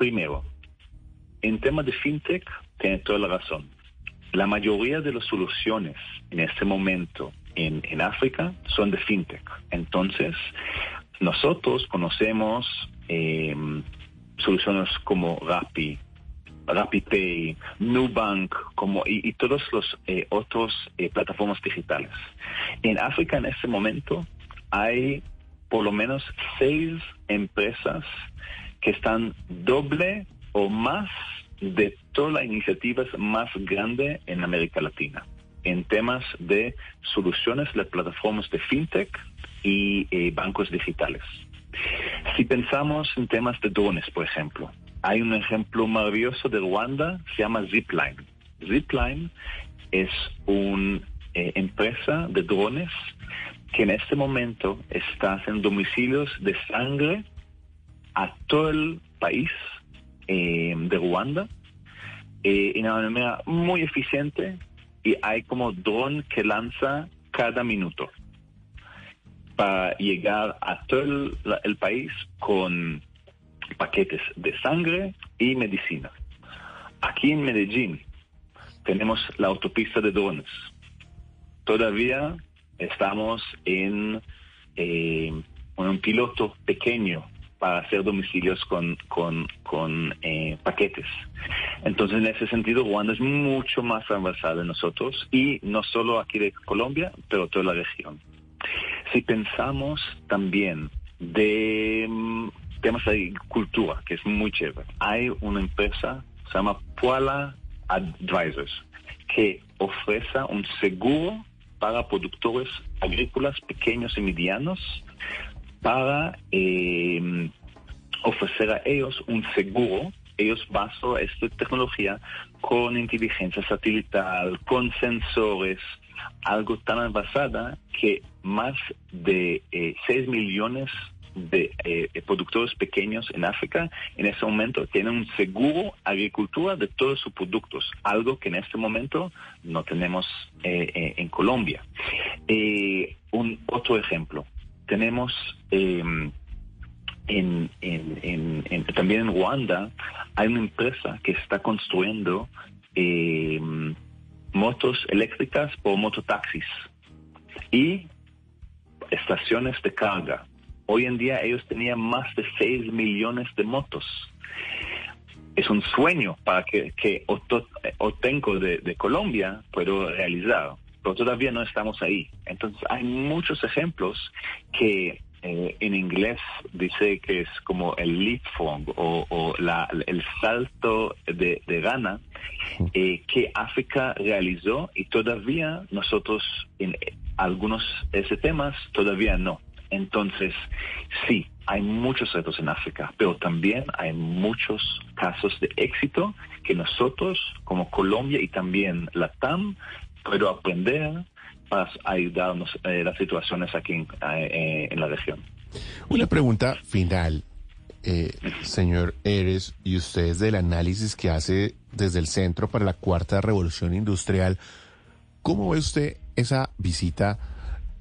primero, en tema de fintech, tiene toda la razón. La mayoría de las soluciones en este momento en, África son de fintech. Entonces, nosotros conocemos eh, soluciones como Rappi, RappiPay, Nubank como, y, y todos los eh, otros eh, plataformas digitales. En África en este momento hay por lo menos seis empresas que están doble o más de todas las iniciativas más grandes en América Latina en temas de soluciones de plataformas de fintech y eh, bancos digitales. Si pensamos en temas de drones, por ejemplo, hay un ejemplo maravilloso de Ruanda, se llama Zipline. Zipline es una eh, empresa de drones que en este momento está haciendo domicilios de sangre a todo el país eh, de Ruanda eh, en una manera muy eficiente y hay como dron que lanza cada minuto para llegar a todo el, país con paquetes de sangre y medicina. Aquí en Medellín tenemos la autopista de drones. Todavía estamos en eh, un piloto pequeño para hacer domicilios con, con, eh, paquetes. Entonces, en ese sentido, Ruanda es mucho más avanzada de nosotros y no solo aquí de Colombia, pero toda la región. Si pensamos también de mm, temas de agricultura, que es muy chévere, hay una empresa, se llama Puala Advisors, que ofrece un seguro para productores agrícolas pequeños y medianos para eh, ofrecer a ellos un seguro, ellos basan esta tecnología con inteligencia satelital, con sensores, algo tan avanzada que más de eh, 6 millones de eh, productores pequeños en África en este momento tienen un seguro agricultura de todos sus productos, algo que en este momento no tenemos eh, eh, en Colombia. Eh, un otro ejemplo, tenemos em, en, en, en, también en Ruanda hay una empresa que está construyendo em, motos eléctricas o mototaxis y estaciones de carga. Hoy en día ellos tenían más de 6 millones de motos. Es un sueño para que, que Otenco de, de Colombia pueda realizar, pero todavía no estamos ahí. Entonces hay muchos ejemplos que eh, en inglés dice que es como el leapfrog o, o la, el salto de, de gana eh, que África realizó y todavía nosotros en algunos de esos temas todavía no. Entonces, sí, hay muchos retos en África, pero también hay muchos casos de éxito que nosotros, como Colombia y también la TAM, puedo aprender para ayudarnos eh, las situaciones aquí en, eh, en, la región. Una pregunta final, eh, señor Eres, y usted del análisis que hace desde el Centro para la Cuarta Revolución Industrial, ¿cómo ve usted esa visita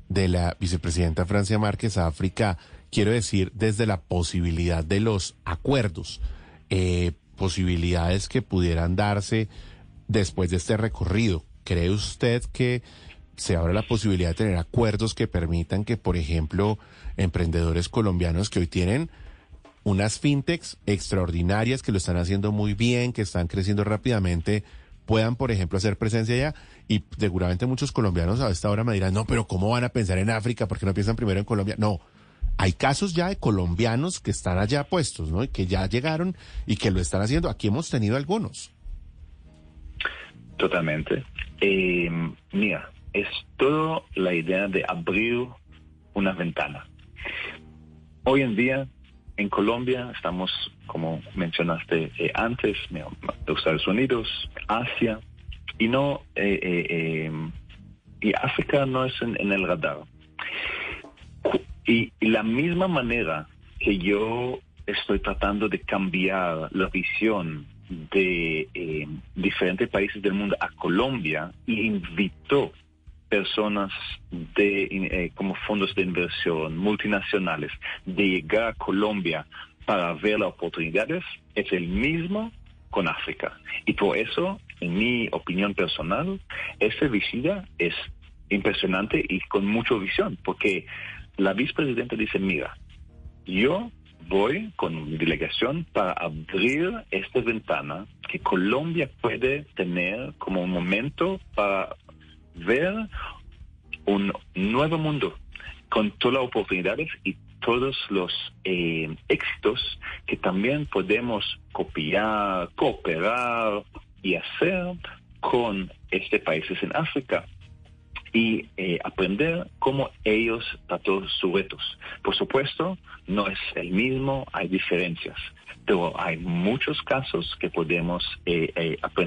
de la vicepresidenta Francia Márquez a África? Quiero decir, desde la posibilidad de los acuerdos, eh, posibilidades que pudieran darse después de este recorrido. ¿Cree usted que se abre la posibilidad de tener acuerdos que permitan que, por ejemplo, emprendedores colombianos que hoy tienen unas fintechs extraordinarias que lo están haciendo muy bien, que están creciendo rápidamente, puedan, por ejemplo, hacer presencia allá. Y seguramente muchos colombianos a esta hora me dirán, no, pero ¿cómo van a pensar en África? ¿Por qué no piensan primero en Colombia? No, hay casos ya de colombianos que están allá puestos, ¿no? Y que ya llegaron y que lo están haciendo. Aquí hemos tenido algunos. Totalmente. Eh, mira, es toda la idea de abrir una ventana. Hoy en día, en Colombia, estamos, como mencionaste eh, antes, Estados Unidos, Asia, y no, eh, eh, y África no es en, el radar. Y, la misma manera que yo estoy tratando de cambiar la visión de eh, diferentes países del mundo a Colombia y invitó personas de eh, como fondos de inversión multinacionales de llegar a Colombia para ver las oportunidades es el mismo con África. Y por eso, en mi opinión personal, esta visita es impresionante y con mucha visión, porque la vicepresidenta dice, mira, yo voy con mi delegación para abrir esta ventana que Colombia puede tener como un momento para ver un nuevo mundo con todas las oportunidades y todos los eh, éxitos que también podemos copiar, cooperar y hacer con este países en África y eh, aprender cómo ellos tratan sus retos. Por supuesto, no es el mismo, hay diferencias, pero hay muchos casos que podemos eh, aprender.